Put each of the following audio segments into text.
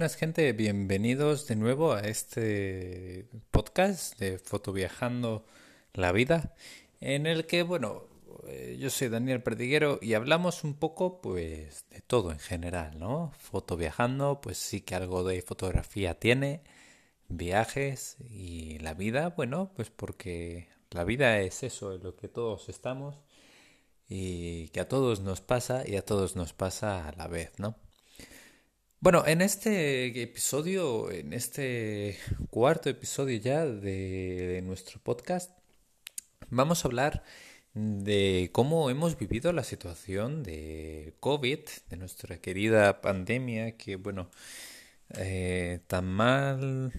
buenas gente, bienvenidos de nuevo a este podcast de Fotoviajando la Vida, en el que, bueno, eh, yo soy Daniel Perdiguero y hablamos un poco, pues, de todo en general, ¿no? Fotoviajando, pues sí que algo de fotografía tiene, viajes y la vida, bueno, pues porque la vida es eso, en lo que todos estamos y que a todos nos pasa y a todos nos pasa a la vez, ¿no? Bueno, en este episodio, en este cuarto episodio ya de, nuestro podcast, vamos a hablar de cómo hemos vivido la situación de COVID, de nuestra querida pandemia, que bueno, eh, tan mal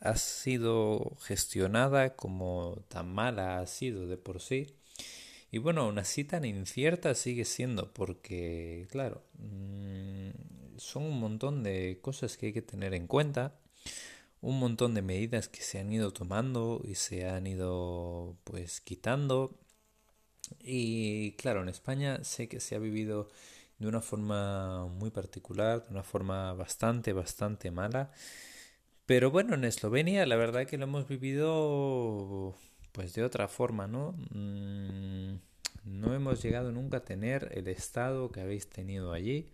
ha sido gestionada como tan mala ha sido de por sí. Y bueno, aún así tan incierta sigue siendo porque, claro, mm, son un montón de cosas que hay que tener en cuenta, un montón de medidas que se han ido tomando y se han ido pues quitando. Y claro, en España sé que se ha vivido de una forma muy particular, de una forma bastante, bastante mala. Pero bueno, en Eslovenia la verdad que lo hemos vivido pues de otra forma, ¿no? Mm, no hemos llegado nunca a tener el estado que habéis tenido allí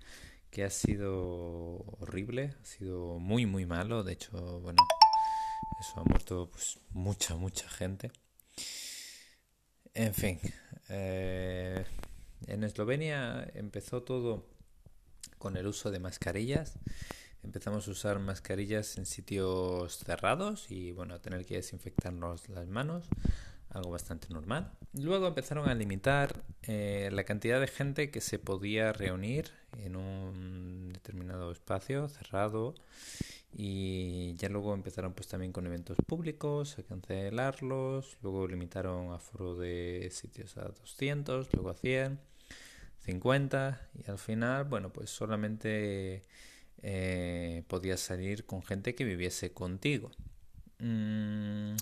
que ha sido horrible, ha sido muy muy malo, de hecho, bueno, eso ha muerto pues mucha mucha gente. En fin, eh, en Eslovenia empezó todo con el uso de mascarillas. Empezamos a usar mascarillas en sitios cerrados y bueno, a tener que desinfectarnos las manos algo bastante normal. Luego empezaron a limitar eh, la cantidad de gente que se podía reunir en un determinado espacio cerrado y ya luego empezaron pues también con eventos públicos a cancelarlos, luego limitaron a foro de sitios a 200, luego a 100, 50 y al final bueno pues solamente eh, podías salir con gente que viviese contigo. Mm,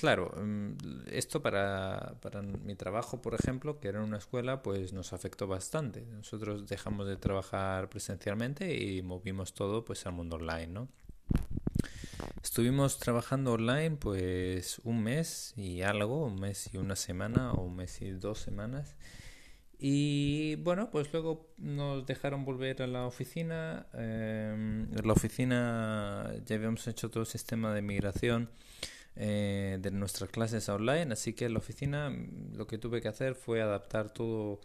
Claro, mm, esto para, para, mi trabajo, por ejemplo, que era en una escuela, pues nos afectó bastante. Nosotros dejamos de trabajar presencialmente y movimos todo pues al mundo online, ¿no? Estuvimos trabajando online pues un mes y algo, un mes y una semana o un mes y dos semanas. Y bueno, pues luego nos dejaron volver a la oficina. Eh, en la oficina ya habíamos hecho todo el sistema de migración eh, de nuestras clases online, así que en la oficina mm, lo que tuve que hacer fue adaptar todo,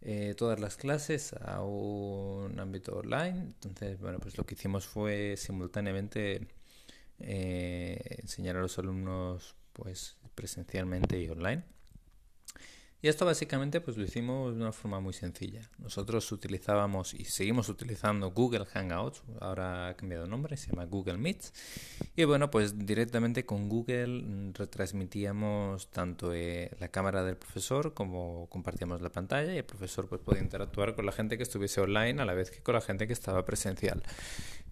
eh, todas las clases a un ámbito online. Entonces, bueno, pues lo que hicimos fue simultáneamente eh, enseñar a los alumnos pues presencialmente y online. Y esto básicamente pues lo hicimos de una forma muy sencilla. Nosotros utilizábamos y seguimos utilizando Google Hangouts, ahora ha cambiado nombre, se llama Google Meet. Y bueno, pues directamente con Google mm, retransmitíamos tanto eh, la cámara del profesor como compartíamos la pantalla y el profesor pues podía interactuar con la gente que estuviese online a la vez que con la gente que estaba presencial.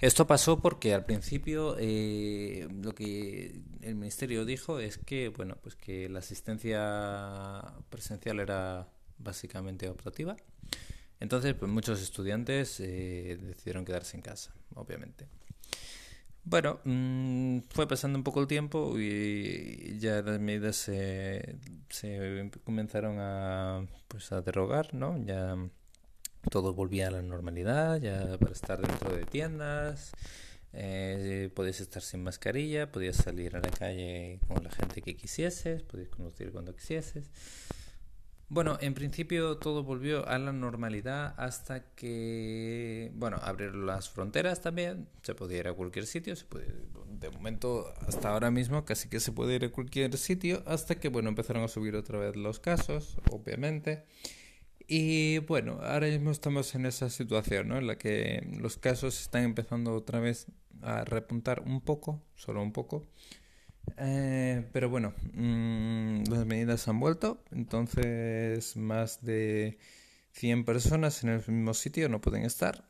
Esto pasó porque al principio eh, lo que el ministerio dijo es que bueno pues que la asistencia presencial era básicamente optativa. Entonces, pues muchos estudiantes eh, decidieron quedarse en casa, obviamente. Bueno, mm, fue pasando un poco el tiempo y ya las medidas se, se comenzaron a, pues, a derogar, ¿no? Ya todo volvía a la normalidad, ya para estar dentro de tiendas, eh, podías estar sin mascarilla, podías salir a la calle con la gente que quisieses, podías conducir cuando quisieses. Bueno, en principio todo volvió a la normalidad hasta que, bueno, abrieron las fronteras también, se podía ir a cualquier sitio, se puede, de momento hasta ahora mismo casi que se puede ir a cualquier sitio, hasta que, bueno, empezaron a subir otra vez los casos, obviamente. Y bueno, ahora mismo estamos en esa situación, ¿no? En la que los casos están empezando otra vez a repuntar un poco, solo un poco. Eh, pero bueno, mm, las medidas han vuelto, entonces más de 100 personas en el mismo sitio no pueden estar.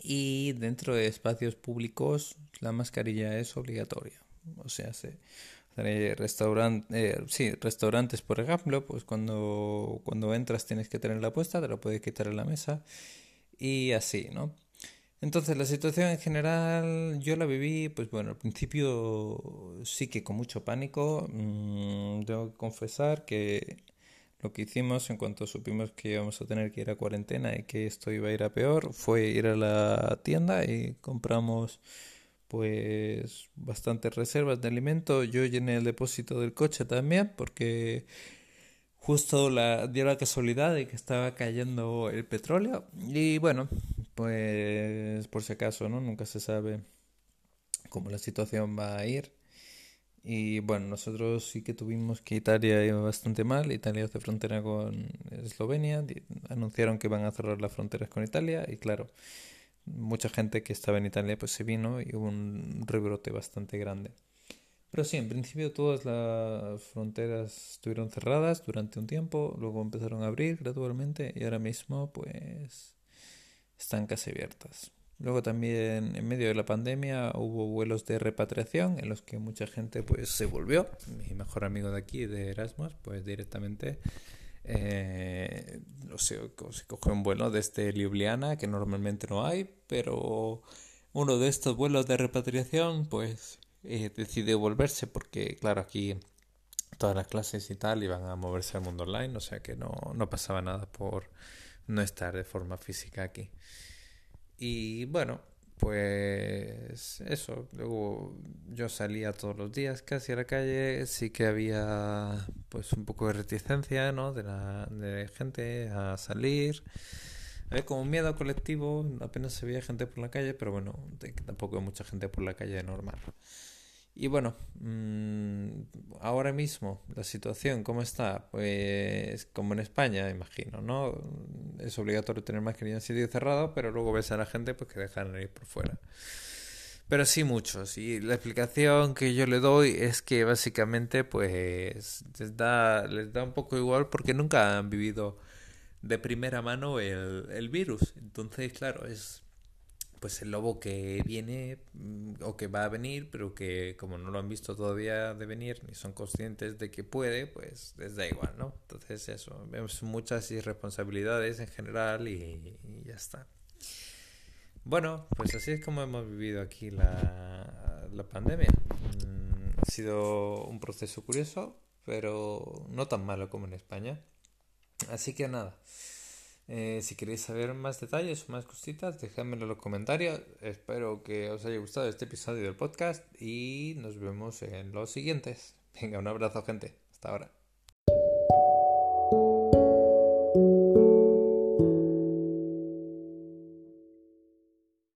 Y dentro de espacios públicos la mascarilla es obligatoria. O sea, se, restaurante, eh, sí, restaurantes, por ejemplo, pues cuando, cuando entras tienes que tenerla puesta, te la puedes quitar en la mesa y así, ¿no? Entonces, la situación en general, yo la viví, pues bueno, al principio sí que con mucho pánico. Mm, tengo que confesar que lo que hicimos en cuanto supimos que íbamos a tener que ir a cuarentena y que esto iba a ir a peor, fue ir a la tienda y compramos pues bastantes reservas de alimento. Yo llené el depósito del coche también porque justo la, dio la casualidad de que estaba cayendo el petróleo y bueno, pues por si acaso, ¿no? Nunca se sabe cómo la situación va a ir. Y bueno, nosotros sí que tuvimos que Italia iba bastante mal. Italia hace frontera con Eslovenia. Anunciaron que van a cerrar las fronteras con Italia. Y claro, mucha gente que estaba en Italia pues se vino y hubo un rebrote bastante grande. Pero sí, en principio todas las fronteras estuvieron cerradas durante un tiempo, luego empezaron a abrir gradualmente y ahora mismo pues están casi abiertas. Luego también en medio de la pandemia hubo vuelos de repatriación en los que mucha gente pues se volvió. Mi mejor amigo de aquí, de Erasmus, pues directamente eh, se, cogió un vuelo desde Ljubljana, que normalmente no hay, pero uno de estos vuelos de repatriación pues eh, decidió volverse porque claro aquí todas las clases y tal iban a moverse al mundo online, o sea que no, no pasaba nada por no estar de forma física aquí. Y bueno, pues eso, luego yo salía todos los días casi a la calle, sí que había pues un poco de reticencia, ¿no? De la gente a salir. Había como miedo colectivo, apenas se veía gente por la calle, pero bueno, tampoco hay mucha gente por la calle normal. Y bueno, mm, ahora mismo la situación, ¿cómo está? Pues como en España, imagino, ¿no? Es obligatorio tener mascarilla en sitio cerrado, pero luego ves a la gente pues que dejan ir por fuera. Pero sí muchos. Y la explicación que yo le doy es que básicamente pues les da, les da un poco igual porque nunca han vivido de primera mano el, el virus. Entonces, claro, es pues el lobo que viene mm, o que va a venir, pero que como no lo han visto todavía de venir ni son conscientes de que puede, pues les da igual, ¿no? Entonces eso, vemos muchas irresponsabilidades en general y, ya está. Bueno, pues así es como hemos vivido aquí la, la pandemia. Mm, ha sido un proceso curioso, pero no tan malo como en España. Así que nada. Eh, si queréis saber más detalles o más cositas, dejadmelo en los comentarios. Espero que os haya gustado este episodio del podcast y nos vemos en los siguientes. Venga, un abrazo gente. Hasta ahora.